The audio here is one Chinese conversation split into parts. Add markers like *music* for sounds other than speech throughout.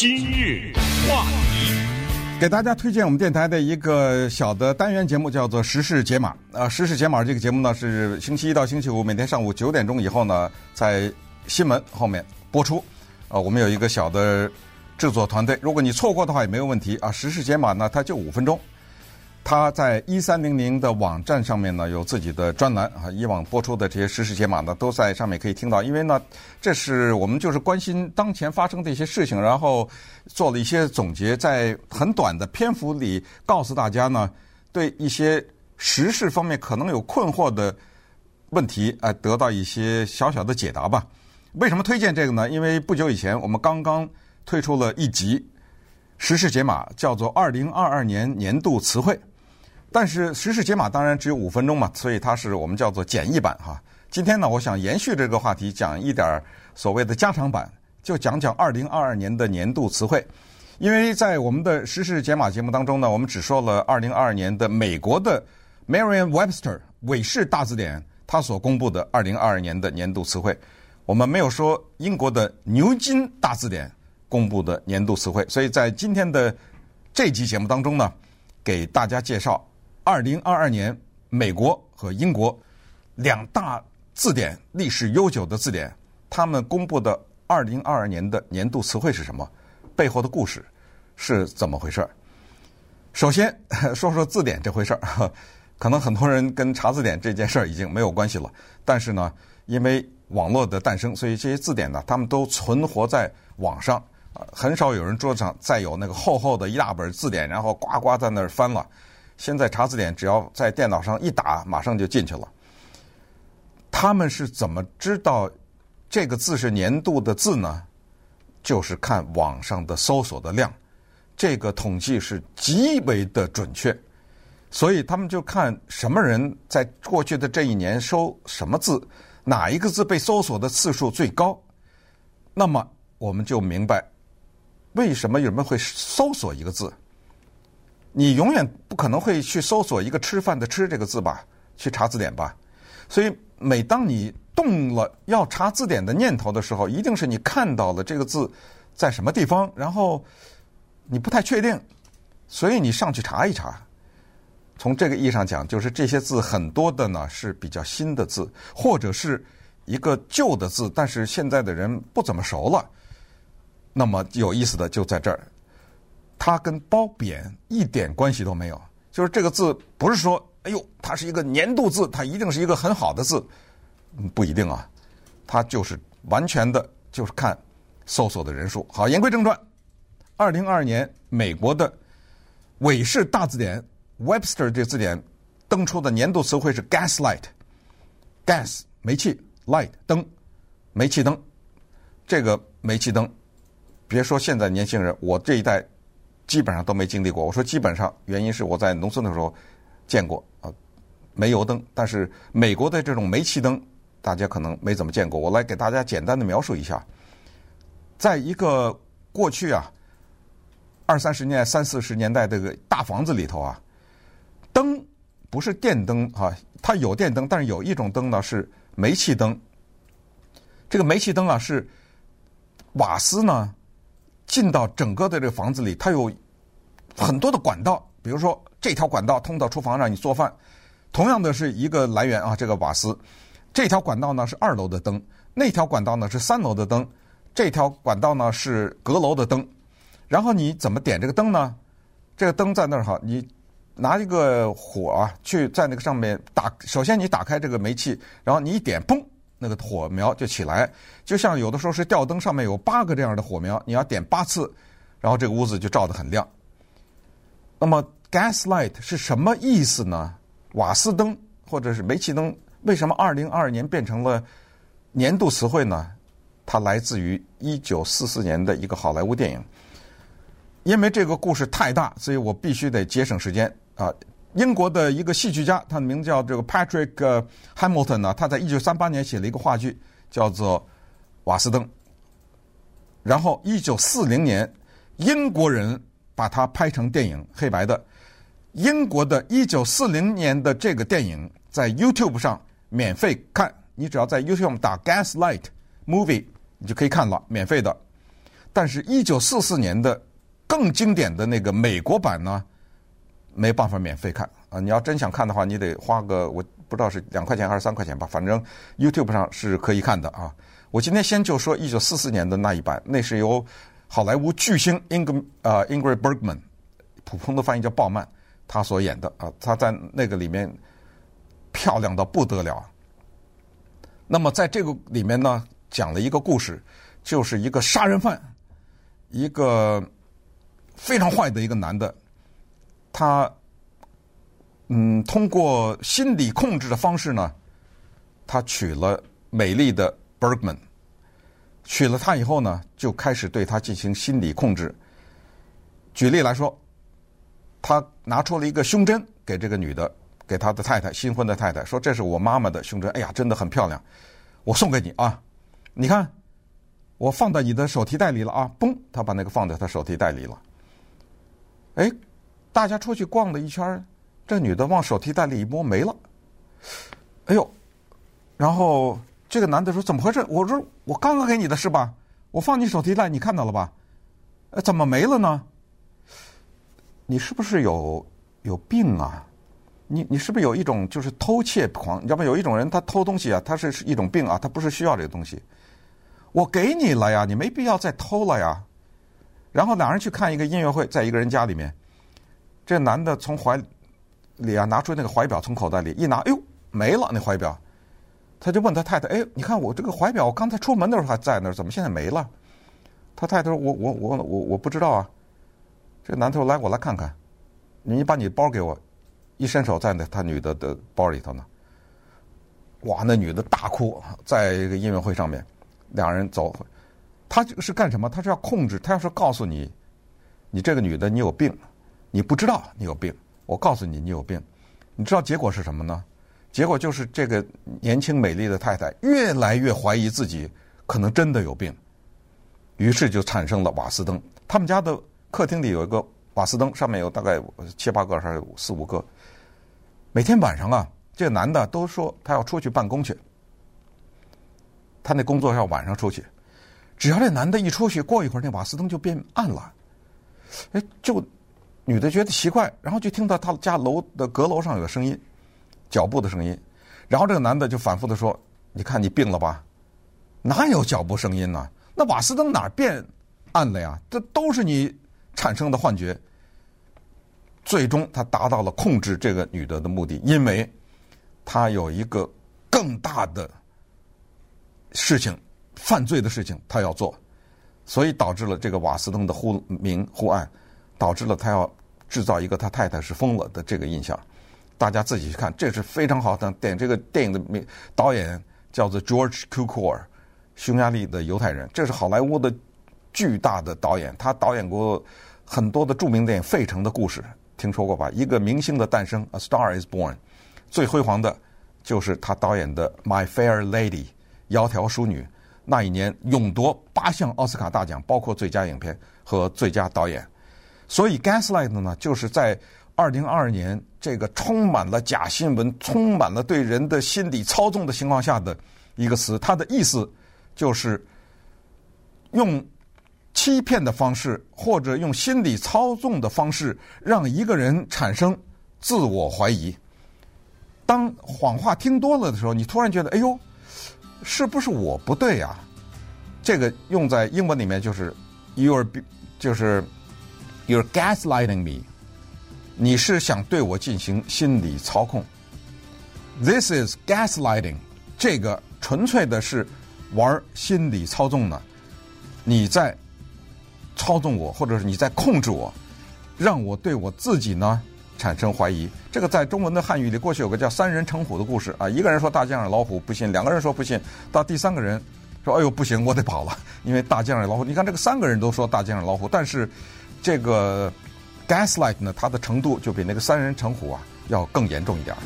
今日话题，给大家推荐我们电台的一个小的单元节目，叫做《时事解码》。啊，《时事解码》这个节目呢，是星期一到星期五每天上午九点钟以后呢，在新闻后面播出。啊，我们有一个小的制作团队，如果你错过的话也没有问题啊。《时事解码》呢，它就五分钟。他在一三零零的网站上面呢，有自己的专栏啊，以往播出的这些时事解码呢，都在上面可以听到。因为呢，这是我们就是关心当前发生的一些事情，然后做了一些总结，在很短的篇幅里告诉大家呢，对一些时事方面可能有困惑的问题，啊，得到一些小小的解答吧。为什么推荐这个呢？因为不久以前我们刚刚推出了一集时事解码，叫做《二零二二年年度词汇》。但是时事解码当然只有五分钟嘛，所以它是我们叫做简易版哈。今天呢，我想延续这个话题，讲一点所谓的加长版，就讲讲二零二二年的年度词汇。因为在我们的时事解码节目当中呢，我们只说了二零二二年的美国的 Merriam-Webster 韦氏大字典它所公布的二零二二年的年度词汇，我们没有说英国的牛津大字典公布的年度词汇。所以在今天的这集节目当中呢，给大家介绍。二零二二年，美国和英国两大字典历史悠久的字典，他们公布的二零二二年的年度词汇是什么？背后的故事是怎么回事？首先 *laughs* 说说字典这回事儿，可能很多人跟查字典这件事儿已经没有关系了。但是呢，因为网络的诞生，所以这些字典呢，他们都存活在网上，很少有人桌子上再有那个厚厚的一大本字典，然后呱呱在那儿翻了。现在查字典，只要在电脑上一打，马上就进去了。他们是怎么知道这个字是年度的字呢？就是看网上的搜索的量，这个统计是极为的准确。所以他们就看什么人在过去的这一年搜什么字，哪一个字被搜索的次数最高，那么我们就明白为什么人们会搜索一个字。你永远不可能会去搜索一个“吃饭”的“吃”这个字吧？去查字典吧。所以，每当你动了要查字典的念头的时候，一定是你看到了这个字在什么地方，然后你不太确定，所以你上去查一查。从这个意义上讲，就是这些字很多的呢是比较新的字，或者是一个旧的字，但是现在的人不怎么熟了。那么有意思的就在这儿。它跟褒贬一点关系都没有，就是这个字不是说，哎呦，它是一个年度字，它一定是一个很好的字，不一定啊，它就是完全的，就是看搜索的人数。好，言归正传，二零二二年美国的韦氏大字典 Webster 这字典登出的年度词汇是 gaslight，gas 煤气，light 灯，煤气灯，这个煤气灯，别说现在年轻人，我这一代。基本上都没经历过。我说基本上，原因是我在农村的时候见过啊，煤油灯。但是美国的这种煤气灯，大家可能没怎么见过。我来给大家简单的描述一下，在一个过去啊二三十年、三四十年代这个大房子里头啊，灯不是电灯啊，它有电灯，但是有一种灯呢是煤气灯。这个煤气灯啊是瓦斯呢。进到整个的这个房子里，它有很多的管道，比如说这条管道通到厨房让你做饭，同样的是一个来源啊，这个瓦斯，这条管道呢是二楼的灯，那条管道呢是三楼的灯，这条管道呢是阁楼的灯，然后你怎么点这个灯呢？这个灯在那儿哈，你拿一个火啊去在那个上面打，首先你打开这个煤气，然后你一点，砰。那个火苗就起来，就像有的时候是吊灯上面有八个这样的火苗，你要点八次，然后这个屋子就照得很亮。那么 gaslight 是什么意思呢？瓦斯灯或者是煤气灯，为什么二零二二年变成了年度词汇呢？它来自于一九四四年的一个好莱坞电影。因为这个故事太大，所以我必须得节省时间啊。英国的一个戏剧家，他的名字叫这个 Patrick Hamilton 呢，他在一九三八年写了一个话剧，叫做《瓦斯登》。然后一九四零年，英国人把它拍成电影，黑白的。英国的一九四零年的这个电影在 YouTube 上免费看，你只要在 YouTube 打 Gaslight Movie，你就可以看了，免费的。但是，一九四四年的更经典的那个美国版呢，没办法免费看啊！你要真想看的话，你得花个我不知道是两块钱还是三块钱吧，反正 YouTube 上是可以看的啊。我今天先就说一九四四年的那一版，那是由好莱坞巨星 Ing 呃 Ingrid Bergman，普通的翻译叫鲍曼，他所演的啊，他在那个里面漂亮到不得了。那么在这个里面呢，讲了一个故事，就是一个杀人犯。一个非常坏的一个男的，他嗯，通过心理控制的方式呢，他娶了美丽的 Bergman，娶了她以后呢，就开始对她进行心理控制。举例来说，他拿出了一个胸针给这个女的，给他的太太，新婚的太太，说：“这是我妈妈的胸针，哎呀，真的很漂亮，我送给你啊，你看。”我放在你的手提袋里了啊！嘣，他把那个放在他手提袋里了。哎，大家出去逛了一圈，这女的往手提袋里一摸没了。哎呦，然后这个男的说：“怎么回事？”我说：“我刚刚给你的是吧？我放你手提袋，你看到了吧？呃，怎么没了呢？你是不是有有病啊？你你是不是有一种就是偷窃狂？你知道吗？有一种人他偷东西啊，他是是一种病啊，他不是需要这个东西。”我给你了呀，你没必要再偷了呀。然后两人去看一个音乐会，在一个人家里面，这男的从怀里啊拿出那个怀表，从口袋里一拿，哎呦，没了那怀表。他就问他太太：“哎，你看我这个怀表，我刚才出门的时候还在那儿，怎么现在没了？”他太太说：“我我我我我不知道啊。”这男的说：“来，我来看看。”你把你包给我，一伸手在那他女的的包里头呢。哇，那女的大哭，在一个音乐会上面。两人走，他这个是干什么？他是要控制，他要是告诉你，你这个女的你有病，你不知道你有病，我告诉你你有病，你知道结果是什么呢？结果就是这个年轻美丽的太太越来越怀疑自己可能真的有病，于是就产生了瓦斯灯。他们家的客厅里有一个瓦斯灯，上面有大概七八个还是四五个。每天晚上啊，这个男的都说他要出去办公去。他那工作要晚上出去，只要这男的一出去，过一会儿那瓦斯灯就变暗了。哎，就女的觉得奇怪，然后就听到他家楼的阁楼上有个声音，脚步的声音。然后这个男的就反复的说：“你看你病了吧？哪有脚步声音呢？那瓦斯灯哪变暗了呀？这都是你产生的幻觉。”最终他达到了控制这个女的的目的，因为他有一个更大的。事情，犯罪的事情，他要做，所以导致了这个瓦斯灯的忽明忽暗，导致了他要制造一个他太太是疯了的这个印象。大家自己去看，这是非常好的电影。这个电影的名导演叫做 George Cukor，匈牙利的犹太人，这是好莱坞的巨大的导演，他导演过很多的著名电影，《费城的故事》听说过吧？一个明星的诞生，《A Star Is Born》，最辉煌的就是他导演的《My Fair Lady》。窈窕淑女，那一年勇夺八项奥斯卡大奖，包括最佳影片和最佳导演。所以 “gaslight” 呢，就是在二零二二年这个充满了假新闻、充满了对人的心理操纵的情况下的一个词。它的意思就是用欺骗的方式，或者用心理操纵的方式，让一个人产生自我怀疑。当谎话听多了的时候，你突然觉得，哎呦。是不是我不对呀、啊？这个用在英文里面就是 “you're” 就是 “you're gaslighting me”，你是想对我进行心理操控。This is gaslighting，这个纯粹的是玩心理操纵呢。你在操纵我，或者是你在控制我，让我对我自己呢产生怀疑，这个在中文的汉语里，过去有个叫“三人成虎”的故事啊。一个人说大街上老虎不信，两个人说不信，到第三个人说：“哎呦，不行，我得跑了，因为大街上老虎。”你看，这个三个人都说大街上老虎，但是这个 gaslight 呢，它的程度就比那个三人成虎啊要更严重一点。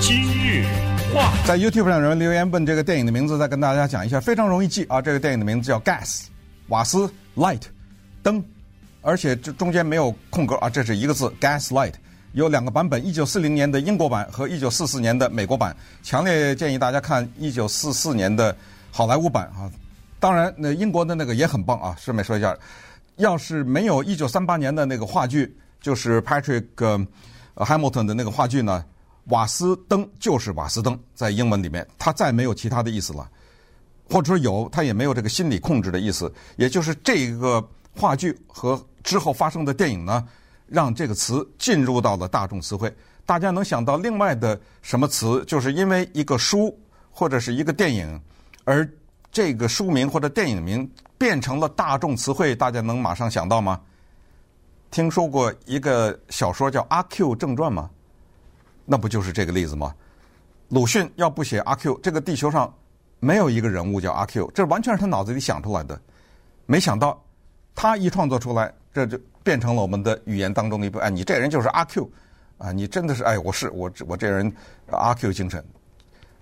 今日话，在 YouTube 上有人留言问这个电影的名字，再跟大家讲一下，非常容易记啊。这个电影的名字叫 Gas，瓦斯，Light，灯。而且这中间没有空格啊，这是一个字，gaslight，有两个版本，一九四零年的英国版和一九四四年的美国版。强烈建议大家看一九四四年的好莱坞版啊，当然，那英国的那个也很棒啊。顺便说一下，要是没有一九三八年的那个话剧，就是 Patrick Hamilton 的那个话剧呢，瓦斯登就是瓦斯登，在英文里面，它再没有其他的意思了，或者说有，它也没有这个心理控制的意思。也就是这个话剧和之后发生的电影呢，让这个词进入到了大众词汇。大家能想到另外的什么词？就是因为一个书或者是一个电影而。这个书名或者电影名变成了大众词汇，大家能马上想到吗？听说过一个小说叫《阿 Q 正传》吗？那不就是这个例子吗？鲁迅要不写阿 Q，这个地球上没有一个人物叫阿 Q，这完全是他脑子里想出来的。没想到他一创作出来，这就变成了我们的语言当中的一部。哎，你这人就是阿 Q 啊！你真的是哎，我是我我这人阿 Q 精神。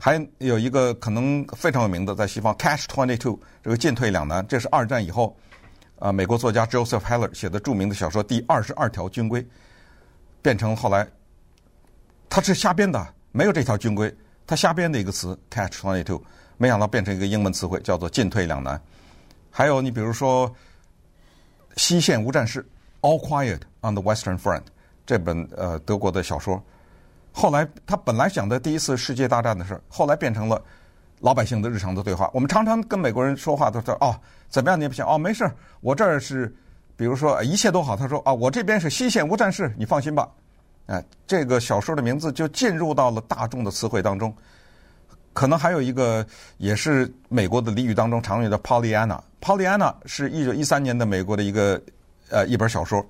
还有一个可能非常有名的，在西方 Catch Twenty Two 这个进退两难，这是二战以后啊，美国作家 Joseph Heller 写的著名的小说《第二十二条军规》，变成后来他是瞎编的，没有这条军规，他瞎编的一个词 Catch Twenty Two，没想到变成一个英文词汇，叫做进退两难。还有你比如说《西线无战事》All Quiet on the Western Front 这本呃德国的小说。后来他本来讲的第一次世界大战的事，后来变成了老百姓的日常的对话。我们常常跟美国人说话都说哦，怎么样？你也不行哦，没事，我这儿是，比如说一切都好。他说啊，我这边是西线无战事，你放心吧。哎，这个小说的名字就进入到了大众的词汇当中。可能还有一个也是美国的俚语当中常用的 Pollyanna。Pollyanna 是一九一三年的美国的一个呃一本小说。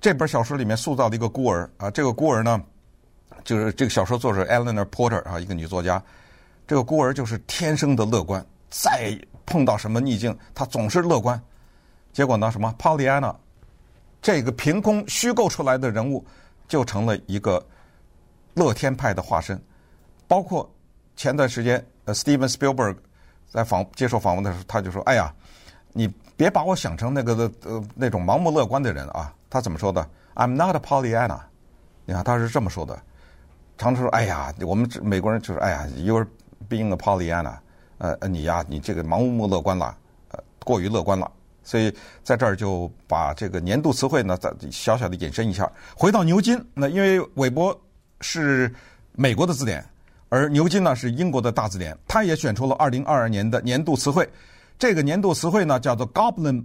这本小说里面塑造了一个孤儿啊，这个孤儿呢。就是这个小说作者 Eleanor Porter 啊，一个女作家。这个孤儿就是天生的乐观，再碰到什么逆境，她总是乐观。结果呢，什么 Pollyanna 这个凭空虚构出来的人物，就成了一个乐天派的化身。包括前段时间，呃，Steven Spielberg 在访接受访问的时候，他就说：“哎呀，你别把我想成那个的呃那种盲目乐观的人啊。”他怎么说的？“I'm not a Pollyanna。”你看，他是这么说的。常常说：“哎呀，我们美国人就是哎呀，you're being a Pollyanna，呃呃，你呀，你这个盲目乐观了，呃，过于乐观了。”所以在这儿就把这个年度词汇呢，再小小的引申一下。回到牛津，那因为韦伯是美国的字典，而牛津呢是英国的大字典，他也选出了二零二二年的年度词汇。这个年度词汇呢叫做 Goblin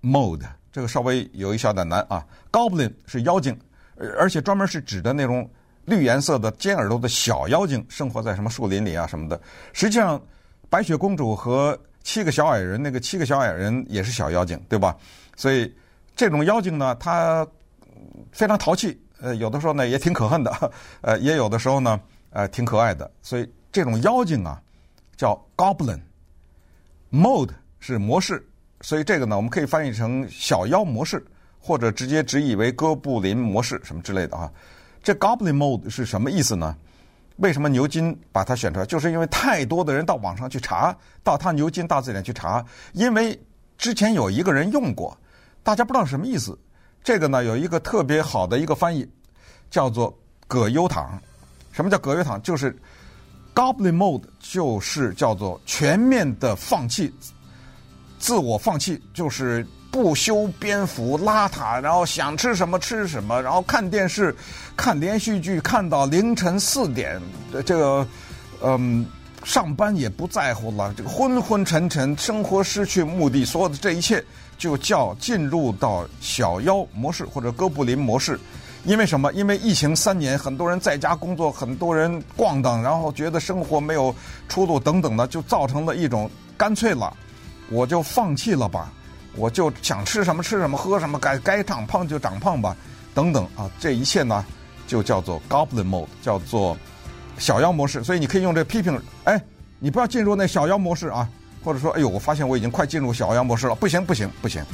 Mode，这个稍微有一小点难啊。Goblin 是妖精，而而且专门是指的那种。绿颜色的尖耳朵的小妖精生活在什么树林里啊什么的。实际上，白雪公主和七个小矮人，那个七个小矮人也是小妖精，对吧？所以这种妖精呢，它非常淘气，呃，有的时候呢也挺可恨的，*laughs* 呃，也有的时候呢，呃，挺可爱的。所以这种妖精啊，叫 Goblin。Mode 是模式，所以这个呢，我们可以翻译成小妖模式，或者直接直译为哥布林模式什么之类的啊。这 Goblin Mode 是什么意思呢？为什么牛津把它选出来？就是因为太多的人到网上去查，到他牛津大字典去查，因为之前有一个人用过，大家不知道什么意思。这个呢，有一个特别好的一个翻译，叫做葛优躺。什么叫葛优躺？就是 Goblin Mode，就是叫做全面的放弃，自我放弃，就是。不修边幅，邋遢，然后想吃什么吃什么，然后看电视、看连续剧，看到凌晨四点，这个，嗯，上班也不在乎了，这个昏昏沉沉，生活失去目的，所有的这一切就叫进入到小妖模式或者哥布林模式。因为什么？因为疫情三年，很多人在家工作，很多人逛荡，然后觉得生活没有出路等等的，就造成了一种干脆了，我就放弃了吧。我就想吃什么吃什么，喝什么，该该长胖就长胖吧，等等啊，这一切呢，就叫做 Goblin Mode，叫做小妖模式。所以你可以用这批评，哎，你不要进入那小妖模式啊，或者说，哎呦，我发现我已经快进入小妖模式了，不行不行。不行